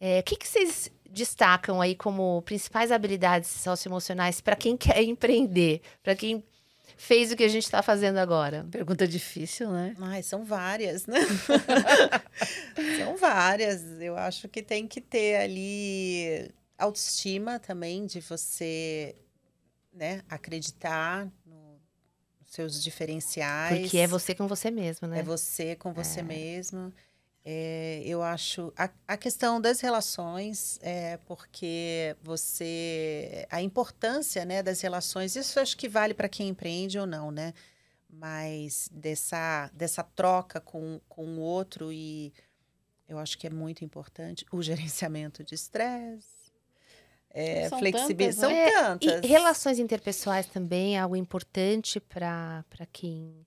É, o que, que vocês destacam aí como principais habilidades socioemocionais para quem quer [LAUGHS] empreender, para quem fez o que a gente está fazendo agora? Pergunta difícil, né? Ai, são várias, né? [LAUGHS] são várias. Eu acho que tem que ter ali autoestima também de você, né, acreditar seus diferenciais. Porque é você com você mesmo, né? É você com você é. mesmo. É, eu acho a, a, questão das relações é porque você a importância né das relações isso acho que vale para quem empreende ou não né mas dessa dessa troca com, com o outro e eu acho que é muito importante o gerenciamento de estresse é, flexibilidade. São né? tantas. E relações interpessoais também é algo importante para quem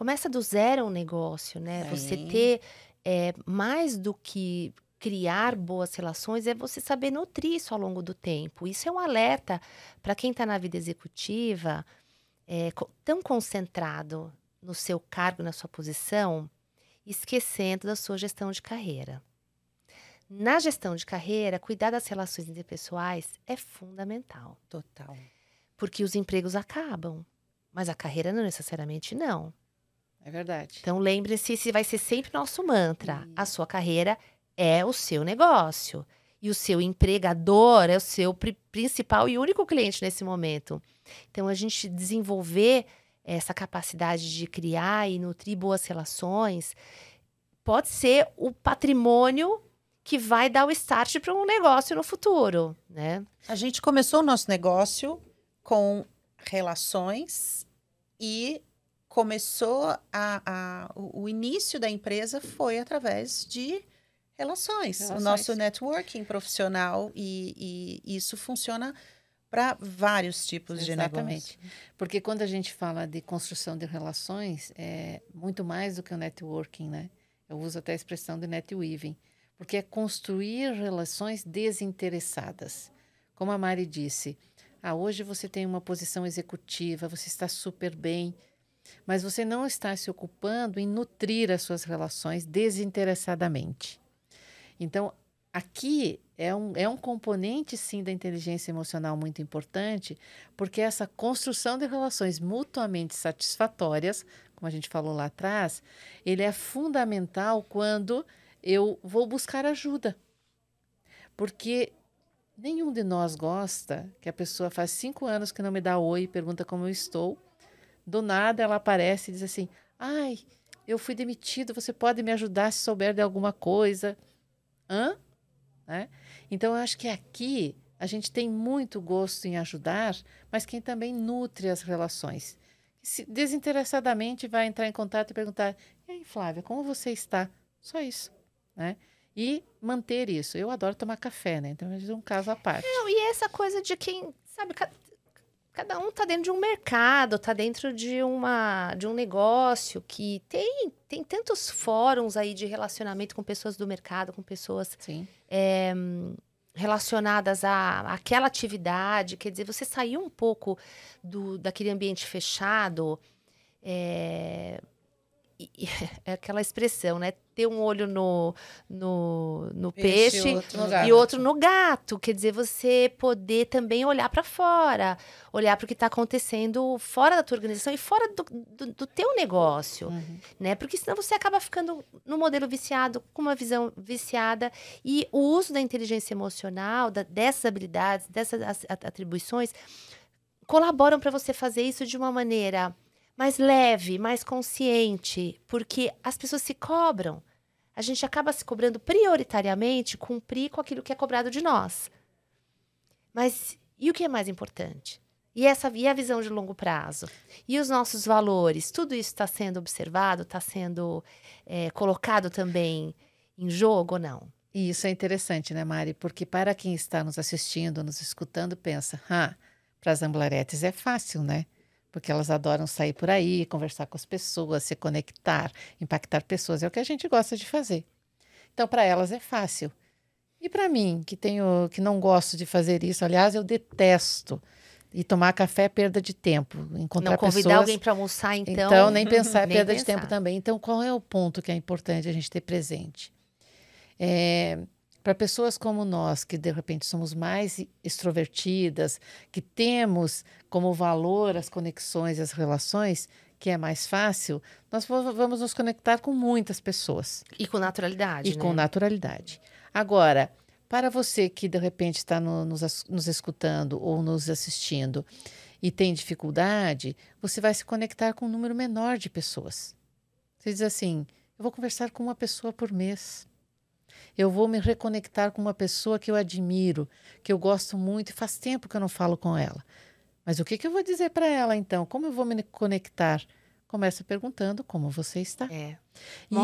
começa do zero um negócio, né? Sim. Você ter é, mais do que criar boas relações é você saber nutrir isso ao longo do tempo. Isso é um alerta para quem está na vida executiva, é, tão concentrado no seu cargo, na sua posição, esquecendo da sua gestão de carreira. Na gestão de carreira, cuidar das relações interpessoais é fundamental. Total. Porque os empregos acabam, mas a carreira não necessariamente não. É verdade. Então lembre-se, se vai ser sempre nosso mantra. A sua carreira é o seu negócio. E o seu empregador é o seu principal e único cliente nesse momento. Então, a gente desenvolver essa capacidade de criar e nutrir boas relações pode ser o patrimônio que vai dar o start para um negócio no futuro, né? A gente começou o nosso negócio com relações e começou a, a o, o, início da empresa foi através de relações, relações. o nosso networking profissional e, e isso funciona para vários tipos Exatamente. de negócio. Porque quando a gente fala de construção de relações, é muito mais do que o networking, né? Eu uso até a expressão de netweaving, porque é construir relações desinteressadas. Como a Mari disse, ah, hoje você tem uma posição executiva, você está super bem, mas você não está se ocupando em nutrir as suas relações desinteressadamente. Então, aqui é um, é um componente, sim, da inteligência emocional muito importante, porque essa construção de relações mutuamente satisfatórias, como a gente falou lá atrás, ele é fundamental quando eu vou buscar ajuda. Porque nenhum de nós gosta que a pessoa faz cinco anos que não me dá oi, pergunta como eu estou. Do nada ela aparece e diz assim: ai, eu fui demitido, você pode me ajudar se souber de alguma coisa. Hã? Né? Então, eu acho que aqui a gente tem muito gosto em ajudar, mas quem também nutre as relações. Se desinteressadamente vai entrar em contato e perguntar: E aí, Flávia, como você está? Só isso. Né? E manter isso. Eu adoro tomar café, né? Então, é um caso à parte. Não, e essa coisa de quem, sabe, cada um está dentro de um mercado, está dentro de, uma, de um negócio que tem, tem tantos fóruns aí de relacionamento com pessoas do mercado, com pessoas é, relacionadas a aquela atividade. Quer dizer, você saiu um pouco do, daquele ambiente fechado. É, [LAUGHS] é aquela expressão, né? Ter um olho no, no, no peixe, peixe outro e outro no gato. Quer dizer, você poder também olhar para fora, olhar para o que está acontecendo fora da tua organização e fora do, do, do teu negócio, uhum. né? Porque senão você acaba ficando no modelo viciado, com uma visão viciada. E o uso da inteligência emocional, da, dessas habilidades, dessas atribuições, colaboram para você fazer isso de uma maneira mais leve, mais consciente, porque as pessoas se cobram. A gente acaba se cobrando prioritariamente cumprir com aquilo que é cobrado de nós. Mas e o que é mais importante? E essa e a visão de longo prazo? E os nossos valores? Tudo isso está sendo observado, está sendo é, colocado também em jogo ou não? E isso é interessante, né, Mari? Porque para quem está nos assistindo, nos escutando, pensa, ah, para as amblaretes é fácil, né? Porque elas adoram sair por aí, conversar com as pessoas, se conectar, impactar pessoas. É o que a gente gosta de fazer. Então, para elas é fácil. E para mim, que tenho, que não gosto de fazer isso, aliás, eu detesto. E tomar café é perda de tempo. Encontrar não convidar pessoas, alguém para almoçar, então. Então, nem [LAUGHS] pensar é nem perda pensar. de tempo também. Então, qual é o ponto que é importante a gente ter presente? É, para pessoas como nós, que de repente somos mais extrovertidas, que temos como valor as conexões e as relações, que é mais fácil, nós vamos nos conectar com muitas pessoas. E com naturalidade. E né? com naturalidade. Agora, para você que de repente está no, nos, nos escutando ou nos assistindo e tem dificuldade, você vai se conectar com um número menor de pessoas. Você diz assim: eu vou conversar com uma pessoa por mês eu vou me reconectar com uma pessoa que eu admiro, que eu gosto muito e faz tempo que eu não falo com ela. Mas o que, que eu vou dizer para ela então? Como eu vou me conectar? Começa perguntando como você está. É.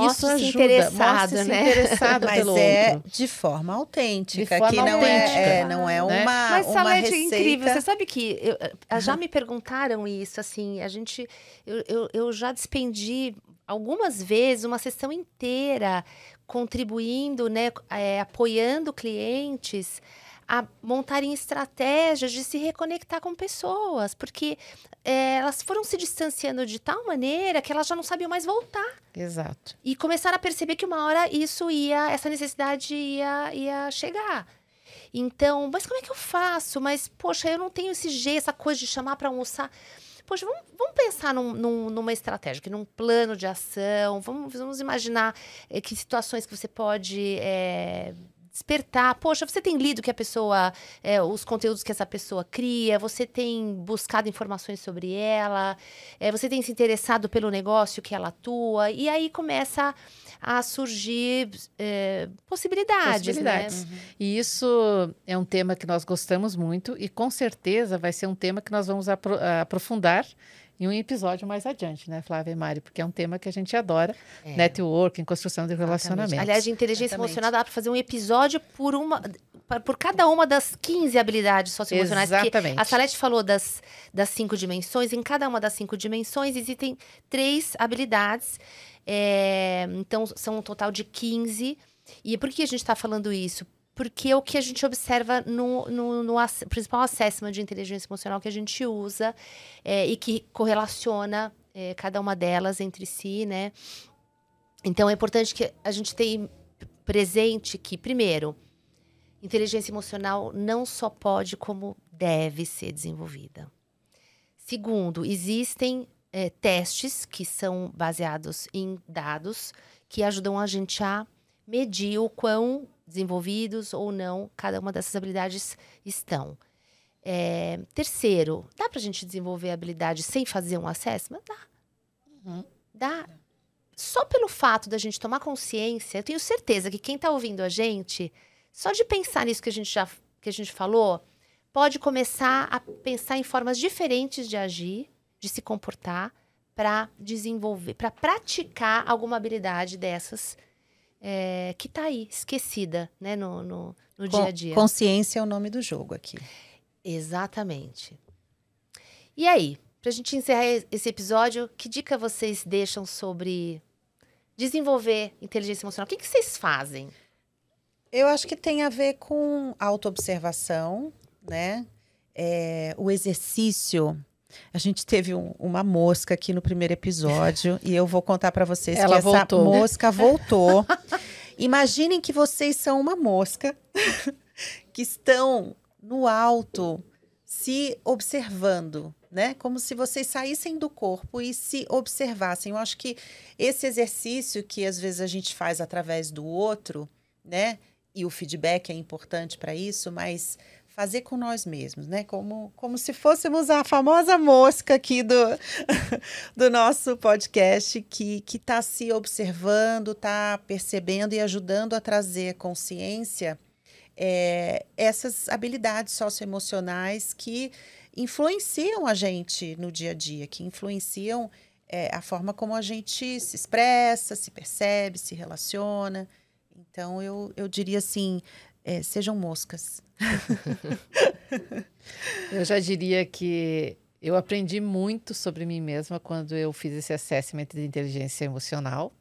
Isso ajuda, interessado, né? interessado [LAUGHS] Mas pelo é outro. de forma autêntica, de forma que não autêntica, é, é, não é né? uma Mas uma Salete, receita. é incrível. Você sabe que eu, uhum. já me perguntaram isso, assim, a gente eu, eu, eu já despendi algumas vezes uma sessão inteira contribuindo, né, é, apoiando clientes a montarem estratégias de se reconectar com pessoas, porque é, elas foram se distanciando de tal maneira que elas já não sabiam mais voltar. Exato. E começaram a perceber que uma hora isso ia, essa necessidade ia, ia chegar. Então, mas como é que eu faço? Mas, poxa, eu não tenho esse jeito, essa coisa de chamar para almoçar. Poxa, vamos, vamos pensar num, num, numa estratégia, num plano de ação. Vamos, vamos imaginar é, que situações que você pode é, despertar. Poxa, você tem lido que a pessoa, é, os conteúdos que essa pessoa cria, você tem buscado informações sobre ela, é, você tem se interessado pelo negócio que ela atua, e aí começa a surgir é, possibilidades. possibilidades. Né? Uhum. E isso é um tema que nós gostamos muito, e com certeza vai ser um tema que nós vamos apro aprofundar em um episódio mais adiante, né, Flávia e Mari? Porque é um tema que a gente adora, é. networking, construção de relacionamentos. Aliás, de inteligência Exatamente. emocional dá para fazer um episódio por uma por cada uma das 15 habilidades socioemocionais. Exatamente. a Salete falou das, das cinco dimensões. Em cada uma das cinco dimensões existem três habilidades. É, então, são um total de 15. E por que a gente está falando isso? Porque o que a gente observa no, no, no principal assessment de inteligência emocional que a gente usa é, e que correlaciona é, cada uma delas entre si, né? Então é importante que a gente tenha presente que, primeiro, inteligência emocional não só pode, como deve ser desenvolvida. Segundo, existem é, testes que são baseados em dados que ajudam a gente a medir o quão desenvolvidos ou não cada uma dessas habilidades estão. É, terceiro, dá para a gente desenvolver habilidade sem fazer um assessment? Dá. Uhum. Dá. Só pelo fato da gente tomar consciência, eu tenho certeza que quem está ouvindo a gente, só de pensar nisso que a gente já que a gente falou, pode começar a pensar em formas diferentes de agir, de se comportar, para desenvolver, para praticar alguma habilidade dessas é, que está aí, esquecida, né, no, no, no dia a dia. Consciência é o nome do jogo aqui. Exatamente. E aí, para a gente encerrar esse episódio, que dica vocês deixam sobre desenvolver inteligência emocional? O que, que vocês fazem? Eu acho que tem a ver com autoobservação, né? É, o exercício a gente teve um, uma mosca aqui no primeiro episódio e eu vou contar para vocês Ela que voltou. essa mosca voltou. [LAUGHS] Imaginem que vocês são uma mosca [LAUGHS] que estão no alto se observando, né? Como se vocês saíssem do corpo e se observassem. Eu acho que esse exercício que às vezes a gente faz através do outro, né? E o feedback é importante para isso, mas fazer com nós mesmos, né? Como, como se fôssemos a famosa mosca aqui do, [LAUGHS] do nosso podcast que está se observando, está percebendo e ajudando a trazer consciência é, essas habilidades socioemocionais que influenciam a gente no dia a dia, que influenciam é, a forma como a gente se expressa, se percebe, se relaciona. Então, eu, eu diria assim: é, sejam moscas. [LAUGHS] eu já diria que eu aprendi muito sobre mim mesma quando eu fiz esse assessment de inteligência emocional.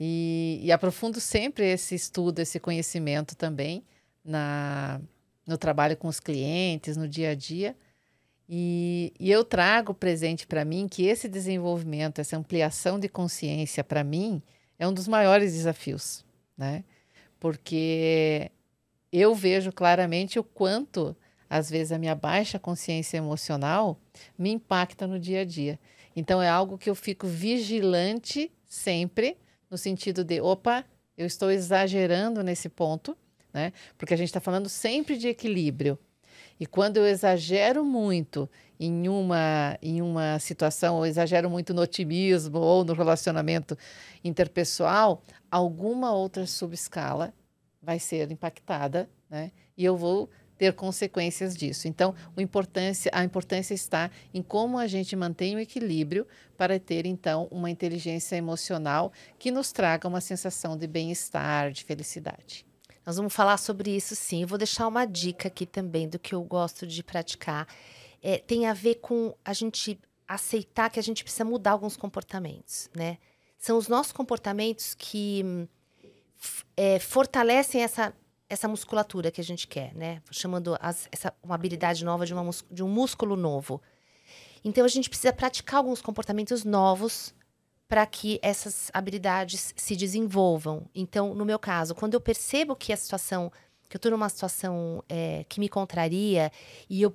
E, e aprofundo sempre esse estudo, esse conhecimento também na, no trabalho com os clientes, no dia a dia. E, e eu trago presente para mim que esse desenvolvimento, essa ampliação de consciência, para mim, é um dos maiores desafios, né? Porque eu vejo claramente o quanto, às vezes, a minha baixa consciência emocional me impacta no dia a dia. Então, é algo que eu fico vigilante sempre, no sentido de, opa, eu estou exagerando nesse ponto, né? Porque a gente está falando sempre de equilíbrio. E quando eu exagero muito em uma, em uma situação, ou exagero muito no otimismo ou no relacionamento interpessoal, alguma outra subescala vai ser impactada, né? E eu vou ter consequências disso. Então, importância, a importância está em como a gente mantém o equilíbrio para ter, então, uma inteligência emocional que nos traga uma sensação de bem-estar, de felicidade. Nós vamos falar sobre isso sim. Eu vou deixar uma dica aqui também do que eu gosto de praticar. É, tem a ver com a gente aceitar que a gente precisa mudar alguns comportamentos, né? São os nossos comportamentos que é, fortalecem essa, essa musculatura que a gente quer, né? Chamando as, essa, uma habilidade nova de, uma, de um músculo novo. Então, a gente precisa praticar alguns comportamentos novos para que essas habilidades se desenvolvam. Então, no meu caso, quando eu percebo que a situação, que eu estou numa situação é, que me contraria e eu,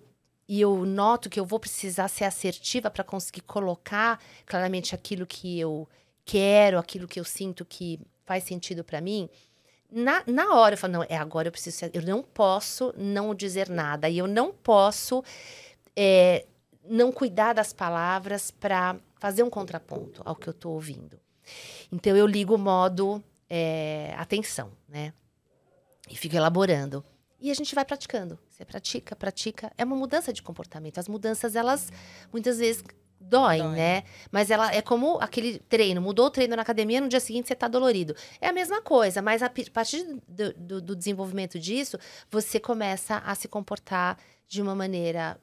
e eu noto que eu vou precisar ser assertiva para conseguir colocar claramente aquilo que eu quero, aquilo que eu sinto que faz sentido para mim, na, na hora eu falo, não, é agora eu preciso, eu não posso não dizer nada e eu não posso é, não cuidar das palavras para fazer um contraponto ao que eu estou ouvindo. Então eu ligo o modo é, atenção, né? E fico elaborando. E a gente vai praticando. Você pratica, pratica. É uma mudança de comportamento. As mudanças, elas muitas vezes doem, Dói. né? Mas ela é como aquele treino. Mudou o treino na academia, no dia seguinte você tá dolorido. É a mesma coisa, mas a a partir do, do- do desenvolvimento disso, você começa a se comportar de uma maneira...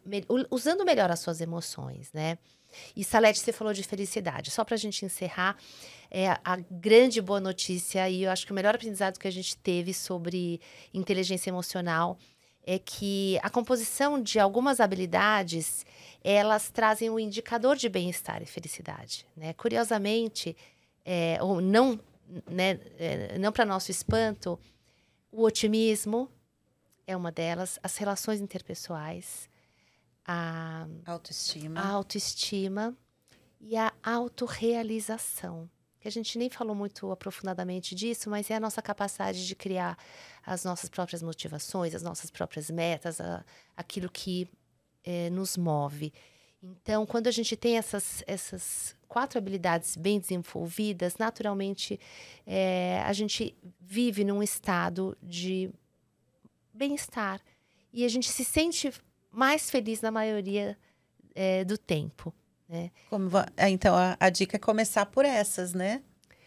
usando melhor as suas emoções, né? E Salete, você falou de felicidade. Só pra gente encerrar, é a grande boa notícia e eu acho que o melhor aprendizado que a gente teve sobre inteligência emocional é que a composição de algumas habilidades elas trazem um indicador de bem-estar e felicidade. Né? Curiosamente, é, ou não, né, é, não para nosso espanto, o otimismo é uma delas, as relações interpessoais, a, Autoestima. a autoestima e a autorrealização. Que a gente nem falou muito aprofundadamente disso, mas é a nossa capacidade de criar as nossas próprias motivações, as nossas próprias metas, a- aquilo que eh, nos move. Então, quando a gente tem essas, essas quatro habilidades bem desenvolvidas, naturalmente eh, a gente vive num estado de bem-estar. E a gente se sente mais feliz na maioria eh, do tempo. Como va- é, então, a, a dica é começar por essas, né?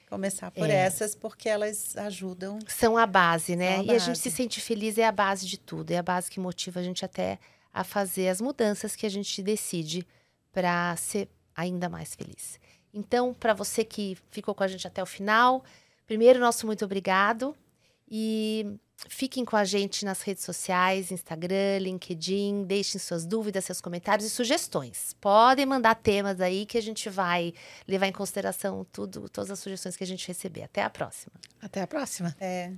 Começar por É. essas, porque elas ajudam. São a base, né? A E a gente se sente feliz, é a base de tudo. É a base que motiva a gente até a fazer as mudanças que a gente decide para ser ainda mais feliz. Então, para você que ficou com a gente até o final, primeiro, nosso muito obrigado. E fiquem com a gente nas redes sociais, Instagram, LinkedIn, deixem suas dúvidas, seus comentários e sugestões. Podem mandar temas aí que a gente vai levar em consideração tudo, todas as sugestões que a gente receber. Até a próxima. Até a próxima. É.